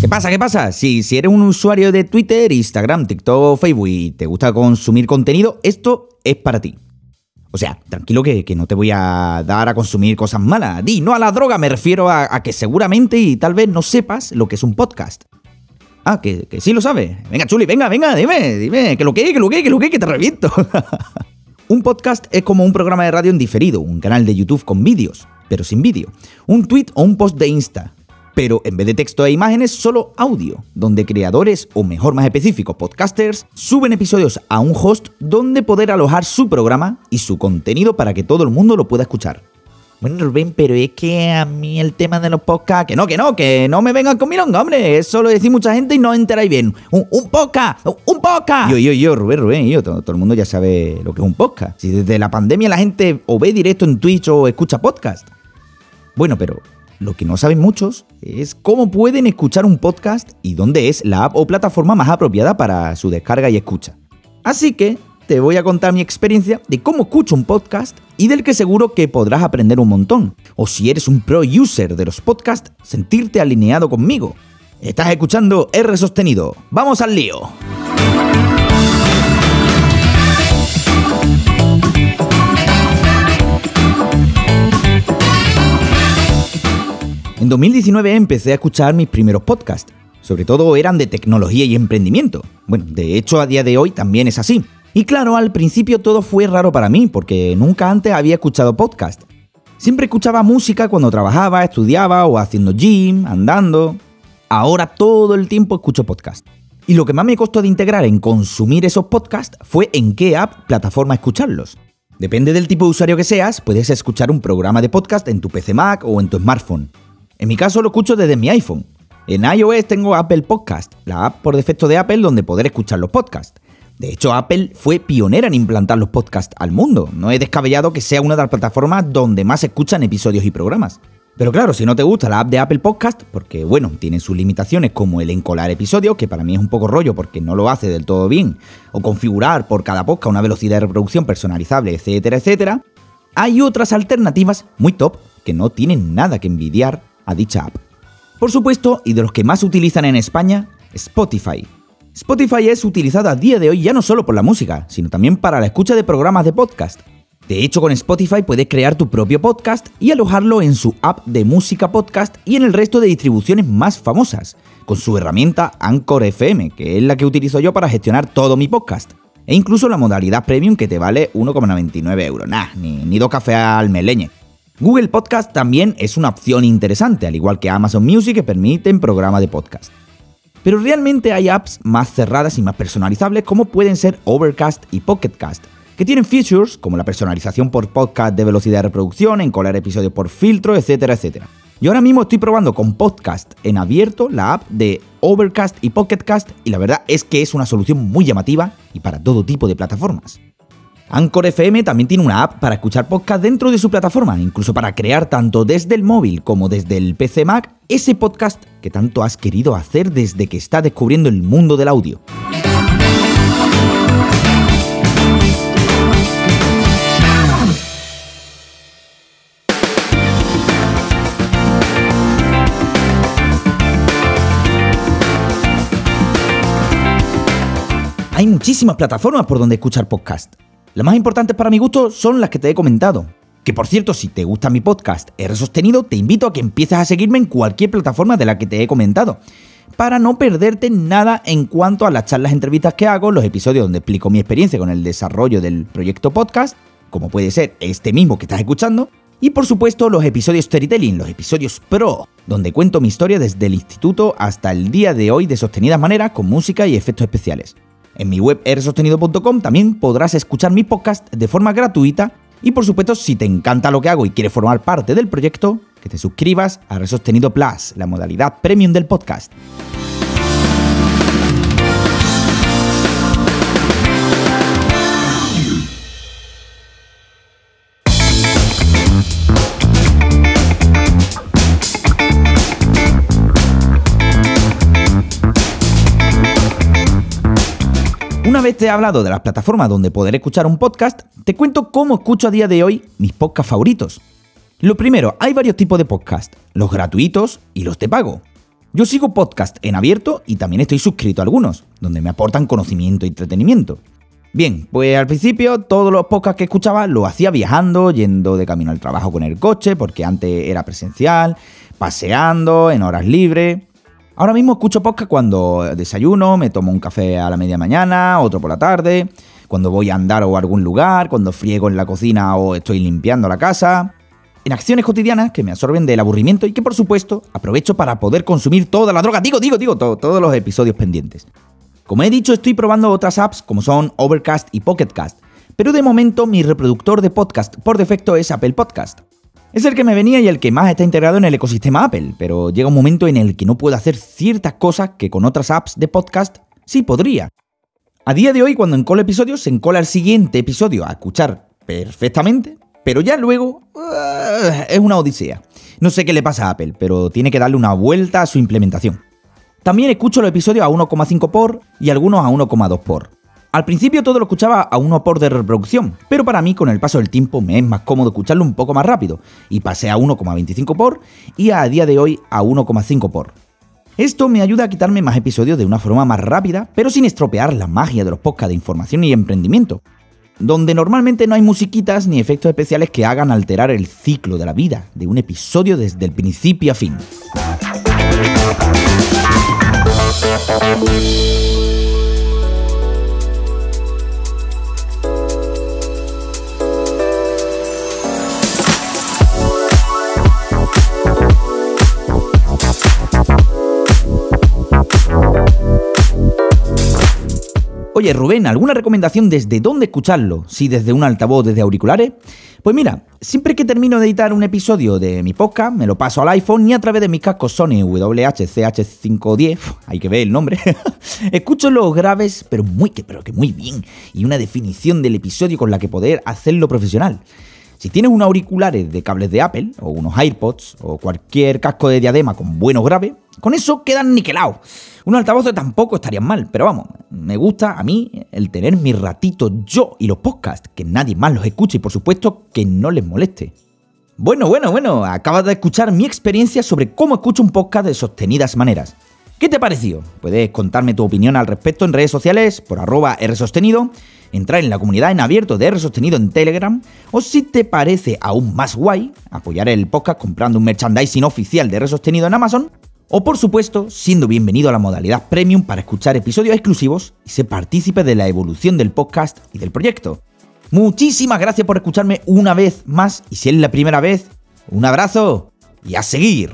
¿Qué pasa? ¿Qué pasa? Si, si eres un usuario de Twitter, Instagram, TikTok, Facebook y te gusta consumir contenido, esto es para ti. O sea, tranquilo que, no te voy a dar a consumir cosas malas. Di, no a la droga, me refiero a, a que seguramente y tal vez no sepas lo que es un podcast. Ah, que, que sí lo sabes. Venga, Chuli, venga, venga, dime, dime, que lo que, que lo que, que lo que, que te reviento. un podcast es como un programa de radio en diferido, un canal de YouTube con vídeos, pero sin vídeo. Un tweet o un post de Insta, pero en vez de texto e imágenes, solo audio, donde creadores, o mejor más específico, podcasters, suben episodios a un host donde poder alojar su programa y su contenido para que todo el mundo lo pueda escuchar. Bueno, Rubén, pero es que a mí el tema de los podcasts. Que no, que no, que no me vengan con milonga, hombre. Eso lo decís mucha gente y no enteráis bien. Un, un podcast, un podcast. Yo, yo, yo, Rubén, Rubén, yo. Todo, todo, el mundo ya sabe lo que es un podcast. Si desde la pandemia la gente o ve directo en Twitch o escucha podcast. Bueno, pero lo que no saben muchos es cómo pueden escuchar un podcast y dónde es la app o plataforma más apropiada para su descarga y escucha. Así que te voy a contar mi experiencia de cómo escucho un podcast y del que seguro que podrás aprender un montón. O si eres un pro user de los podcasts, sentirte alineado conmigo. Estás escuchando R sostenido. ¡Vamos al lío! En 2019 empecé a escuchar mis primeros podcasts. Sobre todo eran de tecnología y emprendimiento. Bueno, de hecho a día de hoy también es así. Y claro, al principio todo fue raro para mí, porque nunca antes había escuchado podcast. Siempre escuchaba música cuando trabajaba, estudiaba o haciendo gym, andando. Ahora todo el tiempo escucho podcast. Y lo que más me costó de integrar en consumir esos podcasts fue en qué app, plataforma escucharlos. Depende del tipo de usuario que seas, puedes escuchar un programa de podcast en tu PC Mac o en tu smartphone. En mi caso lo escucho desde mi iPhone. En iOS tengo Apple Podcast, la app por defecto de Apple donde poder escuchar los podcasts. De hecho, Apple fue pionera en implantar los podcasts al mundo. No es descabellado que sea una de las plataformas donde más se escuchan episodios y programas. Pero claro, si no te gusta la app de Apple Podcast, porque bueno, tiene sus limitaciones como el encolar episodios, que para mí es un poco rollo porque no lo hace del todo bien, o configurar por cada podcast una velocidad de reproducción personalizable, etcétera, etcétera, hay otras alternativas muy top que no tienen nada que envidiar a dicha app. Por supuesto, y de los que más utilizan en España, Spotify. Spotify es utilizado a día de hoy ya no solo por la música, sino también para la escucha de programas de podcast. De hecho, con Spotify puedes crear tu propio podcast y alojarlo en su app de música podcast y en el resto de distribuciones más famosas, con su herramienta Anchor FM, que es la que utilizo yo para gestionar todo mi podcast. E incluso la modalidad premium que te vale 1,99 euros. Nah, ni, ni dos al meleñe. Google Podcast también es una opción interesante, al igual que Amazon Music que permiten programa de podcast. Pero realmente hay apps más cerradas y más personalizables como pueden ser Overcast y Pocketcast, que tienen features como la personalización por podcast de velocidad de reproducción, encolar episodios por filtro, etcétera, etcétera. Yo ahora mismo estoy probando con Podcast en abierto la app de Overcast y Pocketcast y la verdad es que es una solución muy llamativa y para todo tipo de plataformas. Anchor FM también tiene una app para escuchar podcast dentro de su plataforma, incluso para crear tanto desde el móvil como desde el PC Mac ese podcast que tanto has querido hacer desde que está descubriendo el mundo del audio. Hay muchísimas plataformas por donde escuchar podcast. Las más importantes para mi gusto son las que te he comentado. Que por cierto, si te gusta mi podcast R sostenido, te invito a que empieces a seguirme en cualquier plataforma de la que te he comentado, para no perderte nada en cuanto a las charlas entrevistas que hago, los episodios donde explico mi experiencia con el desarrollo del proyecto podcast, como puede ser este mismo que estás escuchando, y por supuesto los episodios storytelling, los episodios pro, donde cuento mi historia desde el instituto hasta el día de hoy de sostenidas maneras con música y efectos especiales. En mi web rsostenido.com también podrás escuchar mi podcast de forma gratuita y por supuesto si te encanta lo que hago y quieres formar parte del proyecto, que te suscribas a Resostenido Plus, la modalidad premium del podcast. Una vez te he hablado de las plataformas donde poder escuchar un podcast, te cuento cómo escucho a día de hoy mis podcasts favoritos. Lo primero, hay varios tipos de podcasts, los gratuitos y los de pago. Yo sigo podcast en abierto y también estoy suscrito a algunos, donde me aportan conocimiento y entretenimiento. Bien, pues al principio todos los podcasts que escuchaba lo hacía viajando, yendo de camino al trabajo con el coche, porque antes era presencial, paseando, en horas libres. Ahora mismo escucho podcast cuando desayuno, me tomo un café a la media mañana, otro por la tarde, cuando voy a andar o a algún lugar, cuando friego en la cocina o estoy limpiando la casa. En acciones cotidianas que me absorben del aburrimiento y que por supuesto aprovecho para poder consumir toda la droga, digo, digo, digo, todos los episodios pendientes. Como he dicho, estoy probando otras apps como son Overcast y Pocketcast, pero de momento mi reproductor de podcast por defecto es Apple Podcast. Es el que me venía y el que más está integrado en el ecosistema Apple, pero llega un momento en el que no puedo hacer ciertas cosas que con otras apps de podcast sí podría. A día de hoy, cuando encolo episodios, se encola el siguiente episodio a escuchar perfectamente, pero ya luego es una odisea. No sé qué le pasa a Apple, pero tiene que darle una vuelta a su implementación. También escucho los episodios a 1,5 por y algunos a 1,2 por. Al principio todo lo escuchaba a 1 por de reproducción, pero para mí con el paso del tiempo me es más cómodo escucharlo un poco más rápido, y pasé a 1,25 por y a día de hoy a 1,5 por. Esto me ayuda a quitarme más episodios de una forma más rápida, pero sin estropear la magia de los podcasts de información y emprendimiento, donde normalmente no hay musiquitas ni efectos especiales que hagan alterar el ciclo de la vida de un episodio desde el principio a fin. Oye, Rubén, ¿alguna recomendación desde dónde escucharlo? Si desde un altavoz, desde auriculares. Pues mira, siempre que termino de editar un episodio de mi podcast, me lo paso al iPhone y a través de mis cascos Sony WH-CH510, hay que ver el nombre, escucho los graves, pero muy, pero que muy bien, y una definición del episodio con la que poder hacerlo profesional. Si tienes unos auriculares de cables de Apple, o unos AirPods, o cualquier casco de diadema con buenos graves, con eso quedan niquelados. Unos altavoces tampoco estarían mal, pero vamos, me gusta a mí el tener mi ratito yo y los podcasts, que nadie más los escuche y por supuesto que no les moleste. Bueno, bueno, bueno, acabas de escuchar mi experiencia sobre cómo escucho un podcast de sostenidas maneras. ¿Qué te pareció? Puedes contarme tu opinión al respecto en redes sociales por arroba rsostenido, entrar en la comunidad en abierto de R Sostenido en Telegram, o si te parece aún más guay, apoyar el podcast comprando un merchandising oficial de R Sostenido en Amazon, o por supuesto, siendo bienvenido a la modalidad premium para escuchar episodios exclusivos y ser partícipe de la evolución del podcast y del proyecto. Muchísimas gracias por escucharme una vez más y si es la primera vez, un abrazo y a seguir.